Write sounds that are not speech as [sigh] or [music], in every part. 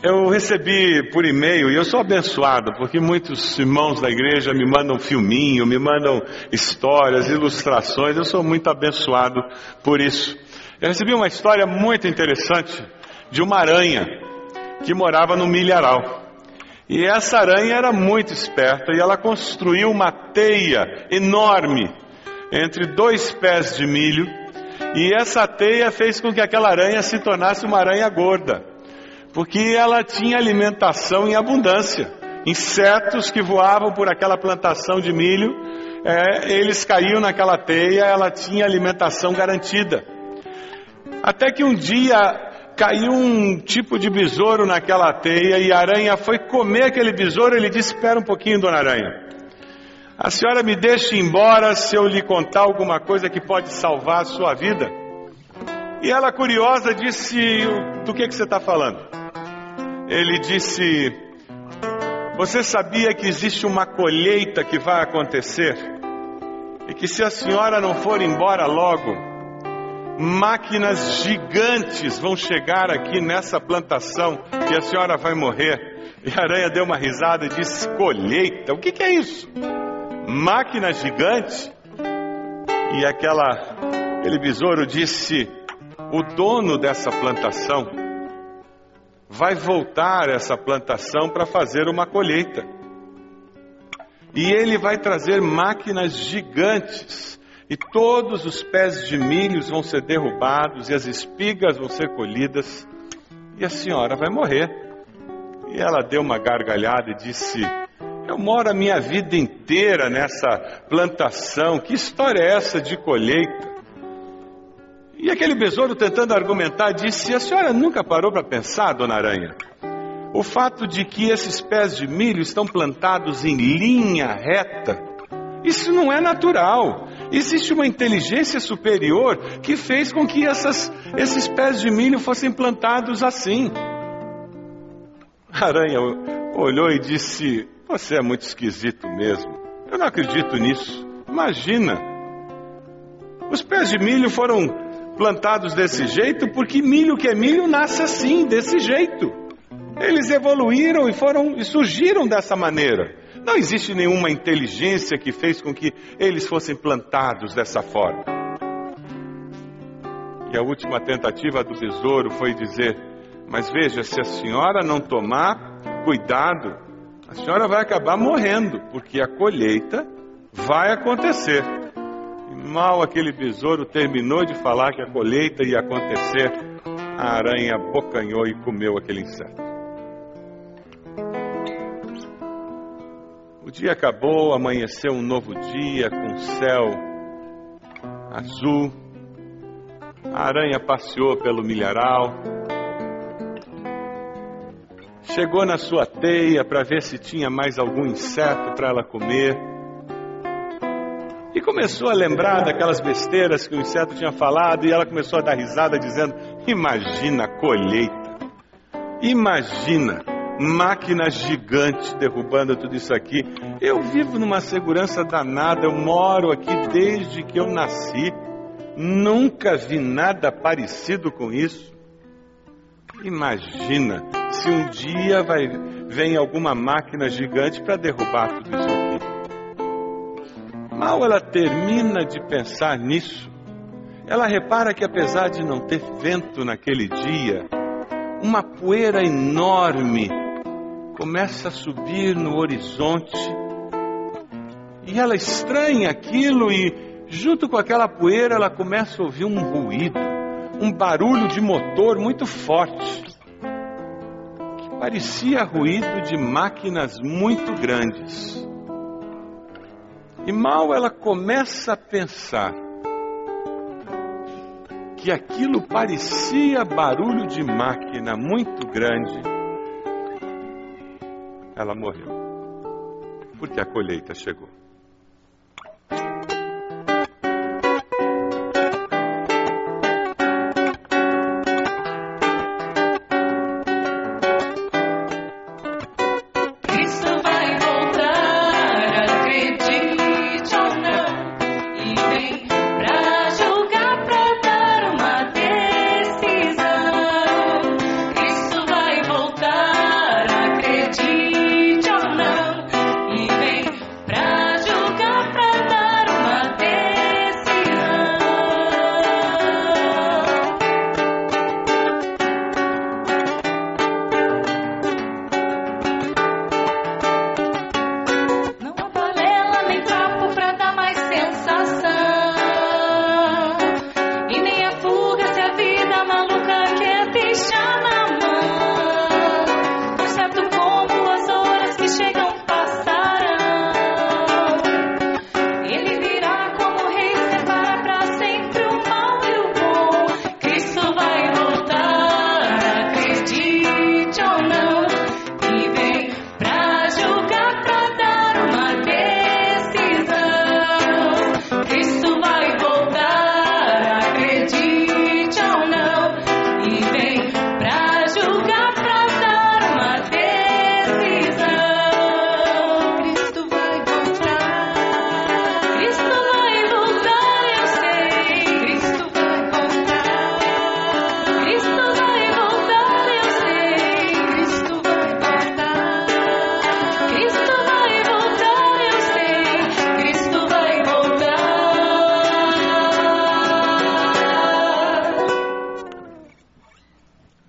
Eu recebi por e-mail e eu sou abençoado porque muitos irmãos da igreja me mandam filminho, me mandam histórias, ilustrações. Eu sou muito abençoado por isso. Eu recebi uma história muito interessante de uma aranha que morava no milharal. E essa aranha era muito esperta e ela construiu uma teia enorme entre dois pés de milho. E essa teia fez com que aquela aranha se tornasse uma aranha gorda, porque ela tinha alimentação em abundância. Insetos que voavam por aquela plantação de milho, é, eles caíam naquela teia, ela tinha alimentação garantida. Até que um dia caiu um tipo de besouro naquela teia e a aranha foi comer aquele besouro. Ele disse: Espera um pouquinho, dona Aranha. A senhora me deixa embora se eu lhe contar alguma coisa que pode salvar a sua vida? E ela, curiosa, disse: Do que, que você está falando? Ele disse: Você sabia que existe uma colheita que vai acontecer? E que se a senhora não for embora logo, máquinas gigantes vão chegar aqui nessa plantação e a senhora vai morrer. E a aranha deu uma risada e disse: Colheita? O que, que é isso? Máquina gigante? E aquela, aquele besouro disse: O dono dessa plantação vai voltar essa plantação para fazer uma colheita. E ele vai trazer máquinas gigantes e todos os pés de milhos vão ser derrubados, e as espigas vão ser colhidas, e a senhora vai morrer. E ela deu uma gargalhada e disse: Eu moro a minha vida inteira nessa plantação, que história é essa de colheita? E aquele besouro, tentando argumentar, disse: A senhora nunca parou para pensar, dona Aranha? O fato de que esses pés de milho estão plantados em linha reta, isso não é natural. Existe uma inteligência superior que fez com que essas, esses pés de milho fossem plantados assim. A aranha olhou e disse: Você é muito esquisito mesmo. Eu não acredito nisso. Imagina. Os pés de milho foram plantados desse jeito porque milho que é milho nasce assim, desse jeito. Eles evoluíram e foram e surgiram dessa maneira. Não existe nenhuma inteligência que fez com que eles fossem plantados dessa forma. E a última tentativa do besouro foi dizer: Mas veja, se a senhora não tomar cuidado, a senhora vai acabar morrendo, porque a colheita vai acontecer. E mal aquele besouro terminou de falar que a colheita ia acontecer, a aranha abocanhou e comeu aquele inseto. O dia acabou, amanheceu um novo dia com céu azul. A aranha passeou pelo milharal. Chegou na sua teia para ver se tinha mais algum inseto para ela comer. Começou a lembrar daquelas besteiras que o inseto tinha falado e ela começou a dar risada dizendo: "Imagina a colheita. Imagina máquina gigante derrubando tudo isso aqui. Eu vivo numa segurança danada, eu moro aqui desde que eu nasci. Nunca vi nada parecido com isso. Imagina se um dia vai vem alguma máquina gigante para derrubar tudo isso. Mal ela termina de pensar nisso, ela repara que apesar de não ter vento naquele dia, uma poeira enorme começa a subir no horizonte e ela estranha aquilo e, junto com aquela poeira, ela começa a ouvir um ruído, um barulho de motor muito forte, que parecia ruído de máquinas muito grandes. E mal ela começa a pensar que aquilo parecia barulho de máquina muito grande, ela morreu. Porque a colheita chegou.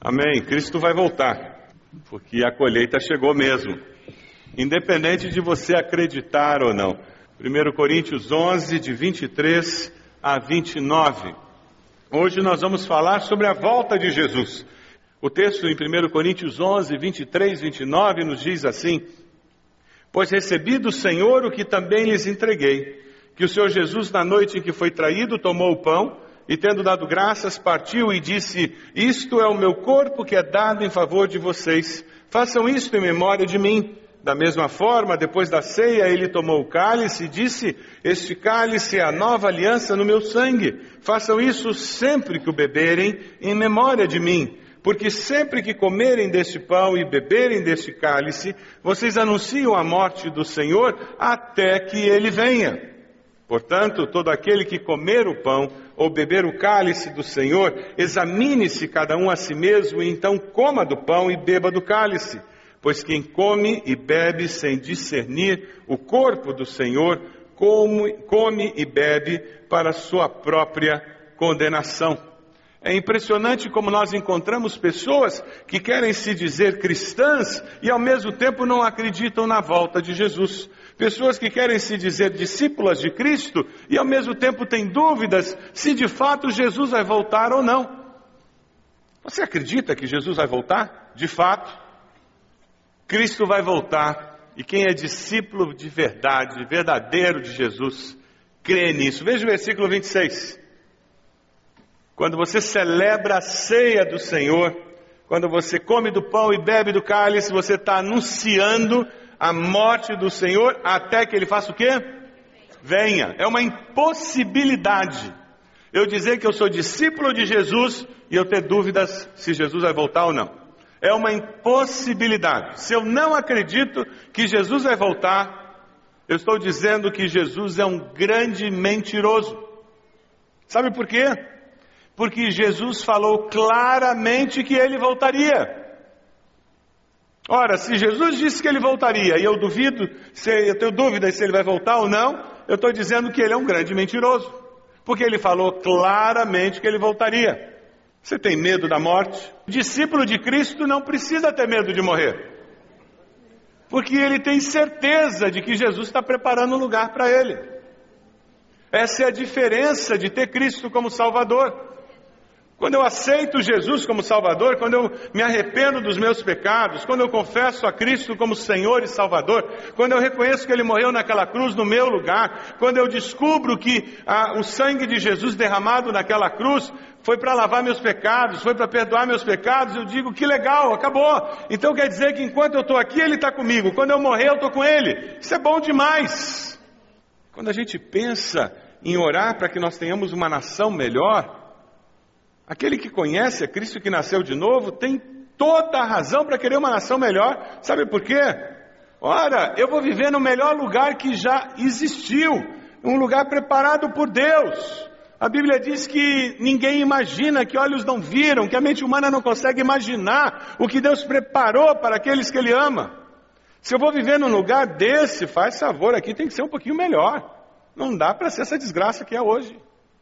Amém. Cristo vai voltar, porque a colheita chegou mesmo. Independente de você acreditar ou não. 1 Coríntios 11, de 23 a 29. Hoje nós vamos falar sobre a volta de Jesus. O texto em 1 Coríntios 11, 23, 29 nos diz assim: Pois recebi do Senhor o que também lhes entreguei, que o Senhor Jesus, na noite em que foi traído, tomou o pão e tendo dado graças, partiu e disse: Isto é o meu corpo que é dado em favor de vocês. Façam isto em memória de mim. Da mesma forma, depois da ceia, ele tomou o cálice e disse: Este cálice é a nova aliança no meu sangue. Façam isso sempre que o beberem, em memória de mim. Porque sempre que comerem deste pão e beberem deste cálice, vocês anunciam a morte do Senhor até que ele venha. Portanto, todo aquele que comer o pão ou beber o cálice do Senhor, examine-se cada um a si mesmo e então coma do pão e beba do cálice. Pois quem come e bebe sem discernir o corpo do Senhor, come, come e bebe para sua própria condenação. É impressionante como nós encontramos pessoas que querem se dizer cristãs e ao mesmo tempo não acreditam na volta de Jesus. Pessoas que querem se dizer discípulas de Cristo e ao mesmo tempo têm dúvidas se de fato Jesus vai voltar ou não. Você acredita que Jesus vai voltar? De fato, Cristo vai voltar E quem é discípulo de verdade, verdadeiro de Jesus, crê nisso. Veja o versículo 26. Quando você celebra a ceia do Senhor, quando você come do pão e bebe do cálice, você está anunciando a morte do Senhor até que ele faça o quê? Venha. É uma impossibilidade eu dizer que eu sou discípulo de Jesus e eu ter dúvidas se Jesus vai voltar ou não. É uma impossibilidade. Se eu não acredito que Jesus vai voltar, eu estou dizendo que Jesus é um grande mentiroso. Sabe por quê? Porque Jesus falou claramente que ele voltaria. Ora, se Jesus disse que ele voltaria e eu duvido, se eu tenho dúvidas se ele vai voltar ou não, eu estou dizendo que ele é um grande mentiroso. Porque ele falou claramente que ele voltaria. Você tem medo da morte? O discípulo de Cristo não precisa ter medo de morrer. Porque ele tem certeza de que Jesus está preparando um lugar para ele. Essa é a diferença de ter Cristo como Salvador. Quando eu aceito Jesus como Salvador, quando eu me arrependo dos meus pecados, quando eu confesso a Cristo como Senhor e Salvador, quando eu reconheço que Ele morreu naquela cruz no meu lugar, quando eu descubro que ah, o sangue de Jesus derramado naquela cruz foi para lavar meus pecados, foi para perdoar meus pecados, eu digo que legal, acabou. Então quer dizer que enquanto eu estou aqui, Ele está comigo, quando eu morrer, eu estou com Ele. Isso é bom demais. Quando a gente pensa em orar para que nós tenhamos uma nação melhor, Aquele que conhece a Cristo que nasceu de novo tem toda a razão para querer uma nação melhor. Sabe por quê? Ora, eu vou viver no melhor lugar que já existiu, um lugar preparado por Deus. A Bíblia diz que ninguém imagina, que olhos não viram, que a mente humana não consegue imaginar o que Deus preparou para aqueles que Ele ama. Se eu vou viver num lugar desse, faz favor, aqui tem que ser um pouquinho melhor. Não dá para ser essa desgraça que é hoje.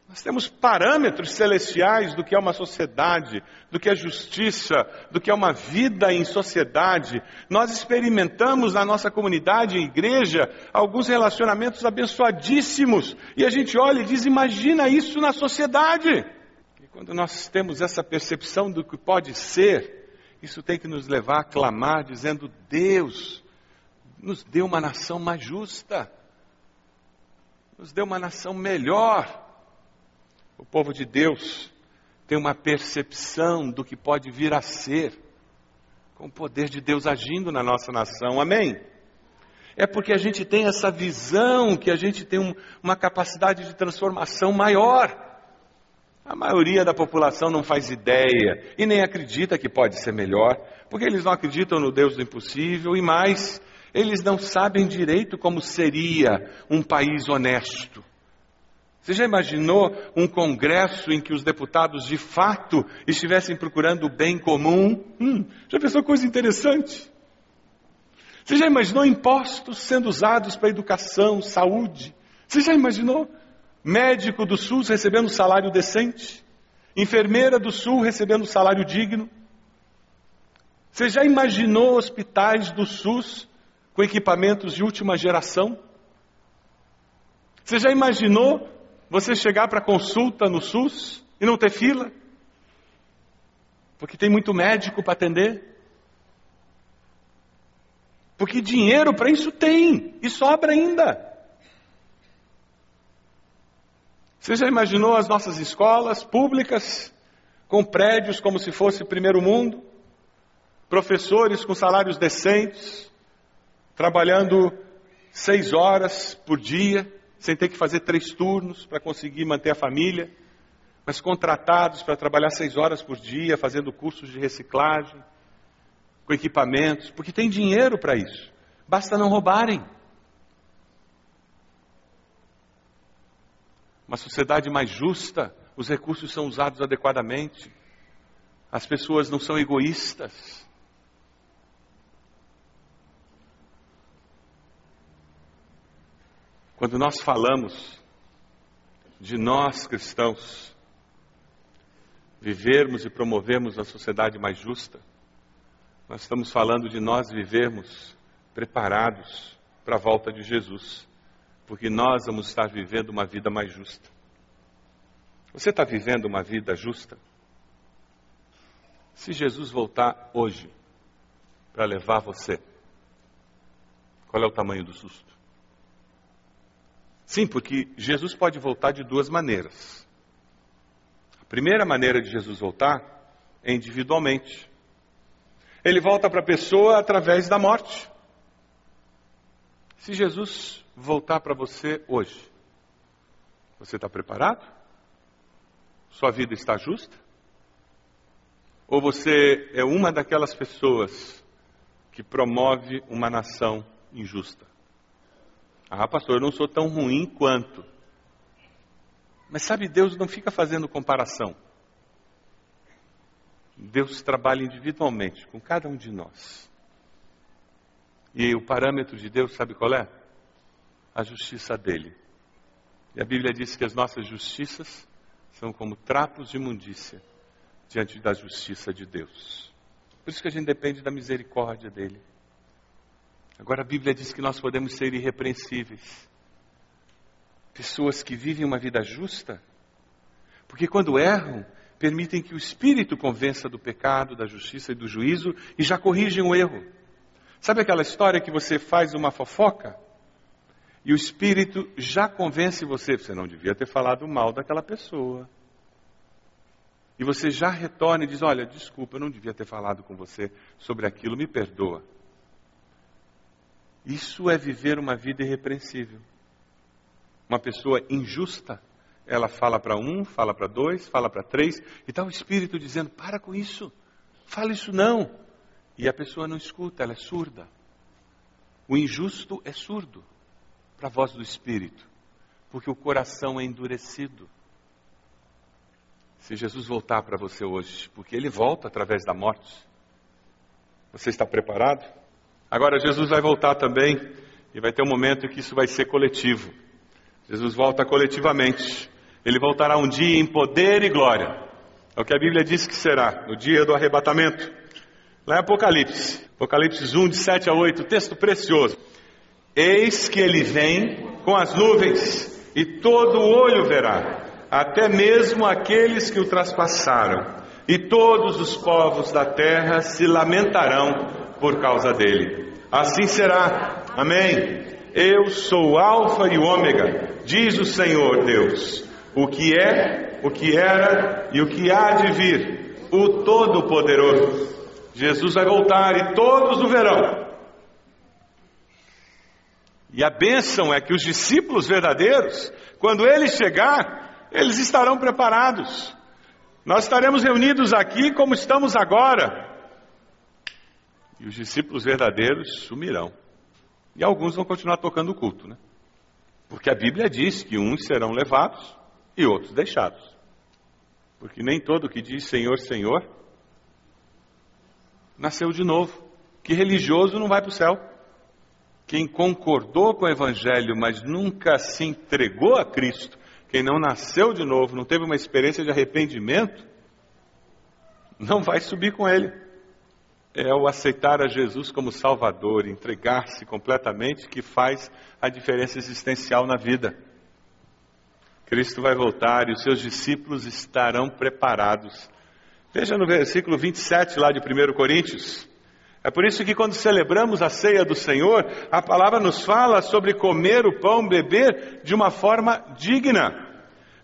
Nós temos parâmetros celestiais do que é uma sociedade, do que é justiça, do que é uma vida em sociedade. Nós experimentamos na nossa comunidade e igreja alguns relacionamentos abençoadíssimos. E a gente olha e diz: imagina isso na sociedade. E quando nós temos essa percepção do que pode ser, isso tem que nos levar a clamar, dizendo: Deus, nos dê uma nação mais justa, nos dê uma nação melhor o povo de Deus tem uma percepção do que pode vir a ser, com o poder de Deus agindo na nossa nação. Amém? É porque a gente tem essa visão que a gente tem um, uma capacidade de transformação maior. A maioria da população não faz ideia e nem acredita que pode ser melhor, porque eles não acreditam no Deus do impossível e mais, eles não sabem direito como seria um país honesto. Você já imaginou um congresso em que os deputados de fato estivessem procurando o bem comum? Hum, já pensou coisa interessante? Você já imaginou impostos sendo usados para educação, saúde? Você já imaginou médico do SUS recebendo salário decente? Enfermeira do Sul recebendo salário digno? Você já imaginou hospitais do SUS com equipamentos de última geração? Você já imaginou você chegar para consulta no SUS e não ter fila? Porque tem muito médico para atender? Porque dinheiro para isso tem, e sobra ainda. Você já imaginou as nossas escolas públicas com prédios como se fosse primeiro mundo? Professores com salários decentes, trabalhando seis horas por dia, sem ter que fazer três turnos para conseguir manter a família, mas contratados para trabalhar seis horas por dia, fazendo cursos de reciclagem, com equipamentos, porque tem dinheiro para isso. Basta não roubarem. Uma sociedade mais justa, os recursos são usados adequadamente, as pessoas não são egoístas. Quando nós falamos de nós cristãos vivermos e promovermos a sociedade mais justa, nós estamos falando de nós vivermos preparados para a volta de Jesus, porque nós vamos estar vivendo uma vida mais justa. Você está vivendo uma vida justa? Se Jesus voltar hoje para levar você, Qual é o tamanho do susto? Sim, porque Jesus pode voltar de duas maneiras. A primeira maneira de Jesus voltar é individualmente. Ele volta para a pessoa através da morte. Se Jesus voltar para você hoje, você está preparado? Sua vida está justa? Ou você é uma daquelas pessoas que promove uma nação injusta? Ah, pastor, eu não sou tão ruim quanto. Mas sabe, Deus não fica fazendo comparação. Deus trabalha individualmente com cada um de nós. E o parâmetro de Deus, sabe qual é? A justiça dele. E a Bíblia diz que as nossas justiças são como trapos de imundícia diante da justiça de Deus. Por isso que a gente depende da misericórdia dele. Agora a Bíblia diz que nós podemos ser irrepreensíveis. Pessoas que vivem uma vida justa, porque quando erram, permitem que o Espírito convença do pecado, da justiça e do juízo e já corrigem o erro. Sabe aquela história que você faz uma fofoca e o Espírito já convence você, você não devia ter falado mal daquela pessoa. E você já retorna e diz: Olha, desculpa, eu não devia ter falado com você sobre aquilo, me perdoa. Isso é viver uma vida irrepreensível. Uma pessoa injusta, ela fala para um, fala para dois, fala para três, e está o Espírito dizendo: para com isso, fala isso não. E a pessoa não escuta, ela é surda. O injusto é surdo para a voz do Espírito, porque o coração é endurecido. Se Jesus voltar para você hoje, porque ele volta através da morte, você está preparado? Agora, Jesus vai voltar também, e vai ter um momento em que isso vai ser coletivo. Jesus volta coletivamente. Ele voltará um dia em poder e glória. É o que a Bíblia diz que será, no dia do arrebatamento. Lá em Apocalipse, Apocalipse 1, de 7 a 8, texto precioso. Eis que ele vem com as nuvens, e todo olho verá, até mesmo aqueles que o traspassaram, e todos os povos da terra se lamentarão por causa dele. Assim será. Amém. Eu sou Alfa e Ômega, diz o Senhor Deus, o que é, o que era e o que há de vir, o Todo-Poderoso. Jesus vai voltar e todos o verão. E a bênção é que os discípulos verdadeiros, quando ele chegar, eles estarão preparados. Nós estaremos reunidos aqui como estamos agora, e os discípulos verdadeiros sumirão. E alguns vão continuar tocando o culto, né? Porque a Bíblia diz que uns serão levados e outros deixados. Porque nem todo que diz Senhor, Senhor nasceu de novo. Que religioso não vai para o céu. Quem concordou com o Evangelho, mas nunca se entregou a Cristo, quem não nasceu de novo, não teve uma experiência de arrependimento, não vai subir com ele é o aceitar a Jesus como Salvador, entregar-se completamente, que faz a diferença existencial na vida. Cristo vai voltar e os seus discípulos estarão preparados. Veja no versículo 27 lá de 1 Coríntios. É por isso que quando celebramos a ceia do Senhor, a palavra nos fala sobre comer o pão, beber de uma forma digna.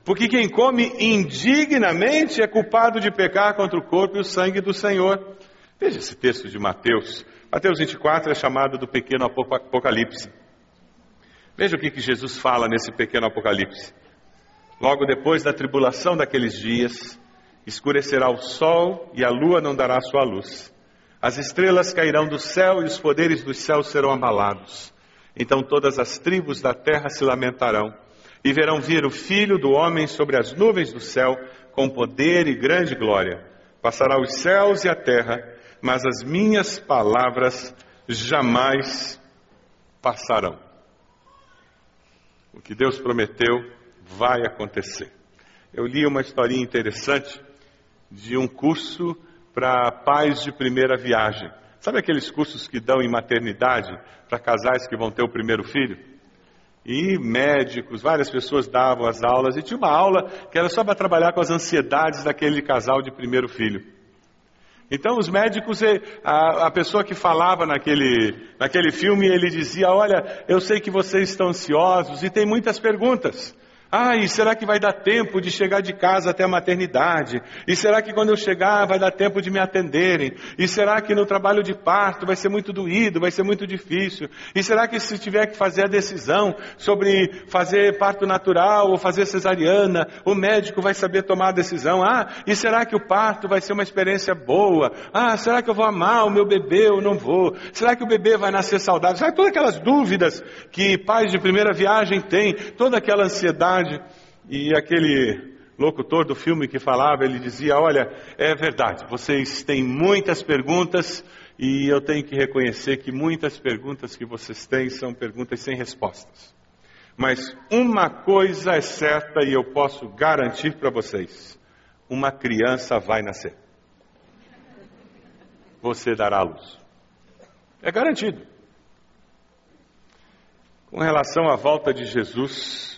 Porque quem come indignamente é culpado de pecar contra o corpo e o sangue do Senhor. Veja esse texto de Mateus. Mateus 24 é chamado do pequeno apocalipse. Veja o que, que Jesus fala nesse pequeno apocalipse. Logo depois da tribulação daqueles dias, escurecerá o sol e a lua não dará sua luz. As estrelas cairão do céu e os poderes dos céus serão abalados. Então todas as tribos da terra se lamentarão e verão vir o Filho do Homem sobre as nuvens do céu com poder e grande glória. Passará os céus e a terra mas as minhas palavras jamais passarão. O que Deus prometeu vai acontecer. Eu li uma historinha interessante de um curso para pais de primeira viagem. Sabe aqueles cursos que dão em maternidade para casais que vão ter o primeiro filho? E médicos, várias pessoas davam as aulas, e tinha uma aula que era só para trabalhar com as ansiedades daquele casal de primeiro filho. Então, os médicos, a, a, pessoa que falava naquele, naquele filme, ele dizia: Olha, eu sei que vocês estão ansiosos e tem muitas perguntas. E será que vai dar tempo de chegar de casa até a maternidade? E será que quando eu chegar vai dar tempo de me atenderem? E será que no trabalho de parto vai ser muito doído, vai ser muito difícil? E será que se tiver que fazer a decisão sobre fazer parto natural ou fazer cesariana, o médico vai saber tomar a decisão? Ah, e será que o parto vai ser uma experiência boa? Ah, será que eu vou amar o meu bebê ou não vou? Será que o bebê vai nascer saudável? Sabe todas aquelas dúvidas que pais de primeira viagem têm, toda aquela ansiedade verdade. E aquele locutor do filme que falava, ele dizia: Olha, é verdade, vocês têm muitas perguntas e eu tenho que reconhecer que muitas perguntas que vocês têm são perguntas sem respostas. Mas uma coisa é certa e eu posso garantir para vocês: uma criança vai nascer. Você dará luz. É garantido. Com relação à volta de Jesus,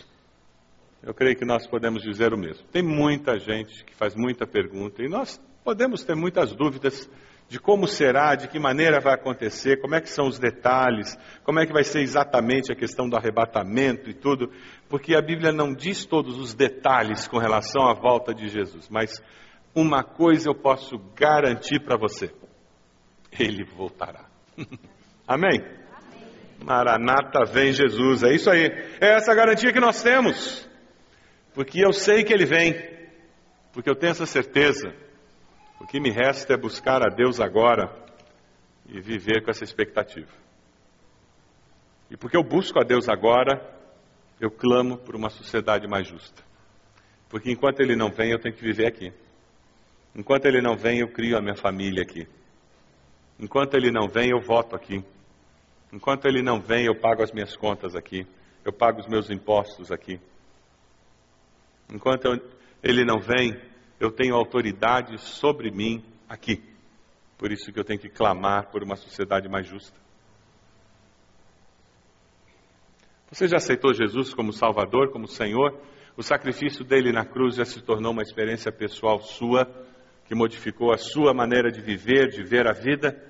eu creio que nós podemos dizer o mesmo. Tem muita gente que faz muita pergunta e nós podemos ter muitas dúvidas de como será, de que maneira vai acontecer, como é que são os detalhes, como é que vai ser exatamente a questão do arrebatamento e tudo, porque a Bíblia não diz todos os detalhes com relação à volta de Jesus, mas uma coisa eu posso garantir para você: ele voltará. [laughs] Amém? Amém? Maranata vem Jesus, é isso aí. É essa garantia que nós temos porque eu sei que Ele vem, porque eu tenho essa certeza. O que me resta é buscar a Deus agora e viver com essa expectativa. E porque eu busco a Deus agora, eu clamo por uma sociedade mais justa. Porque enquanto Ele não vem, eu tenho que viver aqui. Enquanto Ele não vem, eu crio a minha família aqui. Enquanto Ele não vem, eu voto aqui. Enquanto Ele não vem, eu pago as minhas contas aqui. Eu pago os meus impostos aqui. Enquanto ele não vem, eu tenho autoridade sobre mim aqui. Por isso que eu tenho que clamar por uma sociedade mais justa. Você já aceitou Jesus como Salvador, como Senhor? O sacrifício dele na cruz já se tornou uma experiência pessoal sua, que modificou a sua maneira de viver, de ver a vida?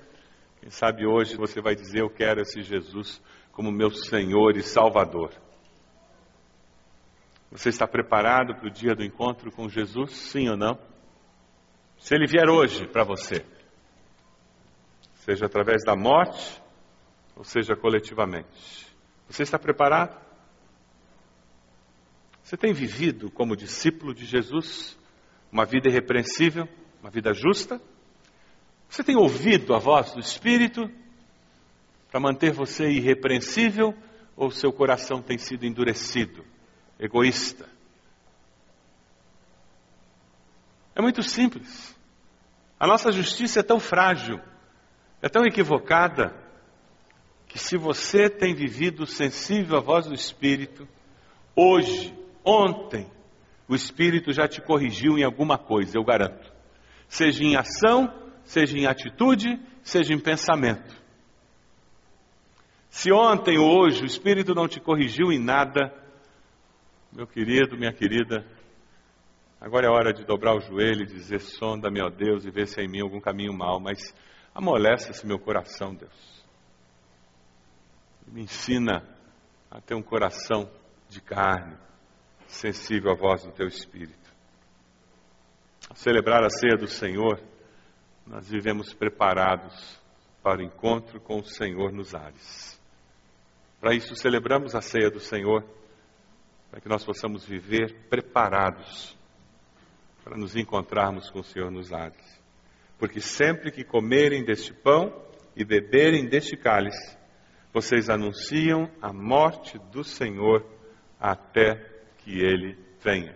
Quem sabe hoje você vai dizer: Eu quero esse Jesus como meu Senhor e Salvador. Você está preparado para o dia do encontro com Jesus? Sim ou não? Se ele vier hoje para você, seja através da morte, ou seja coletivamente, você está preparado? Você tem vivido como discípulo de Jesus uma vida irrepreensível, uma vida justa? Você tem ouvido a voz do Espírito para manter você irrepreensível ou seu coração tem sido endurecido? Egoísta. É muito simples. A nossa justiça é tão frágil, é tão equivocada, que se você tem vivido sensível à voz do Espírito, hoje, ontem, o Espírito já te corrigiu em alguma coisa, eu garanto. Seja em ação, seja em atitude, seja em pensamento. Se ontem ou hoje o Espírito não te corrigiu em nada, meu querido, minha querida, agora é hora de dobrar o joelho e dizer: sonda, meu Deus, e ver se há em mim algum caminho mau, mas amolece-se meu coração, Deus. Me ensina a ter um coração de carne, sensível à voz do teu Espírito. Ao celebrar a ceia do Senhor, nós vivemos preparados para o encontro com o Senhor nos ares. Para isso, celebramos a ceia do Senhor para que nós possamos viver preparados para nos encontrarmos com o Senhor nos ares. Porque sempre que comerem deste pão e beberem deste cálice, vocês anunciam a morte do Senhor até que ele venha.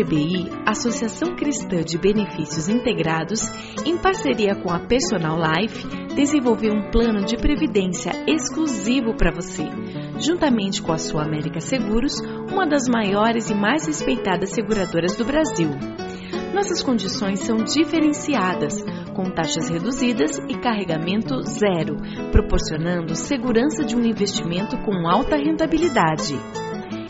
CBI, Associação Cristã de Benefícios Integrados, em parceria com a Personal Life, desenvolveu um plano de previdência exclusivo para você, juntamente com a Sua América Seguros, uma das maiores e mais respeitadas seguradoras do Brasil. Nossas condições são diferenciadas, com taxas reduzidas e carregamento zero, proporcionando segurança de um investimento com alta rentabilidade.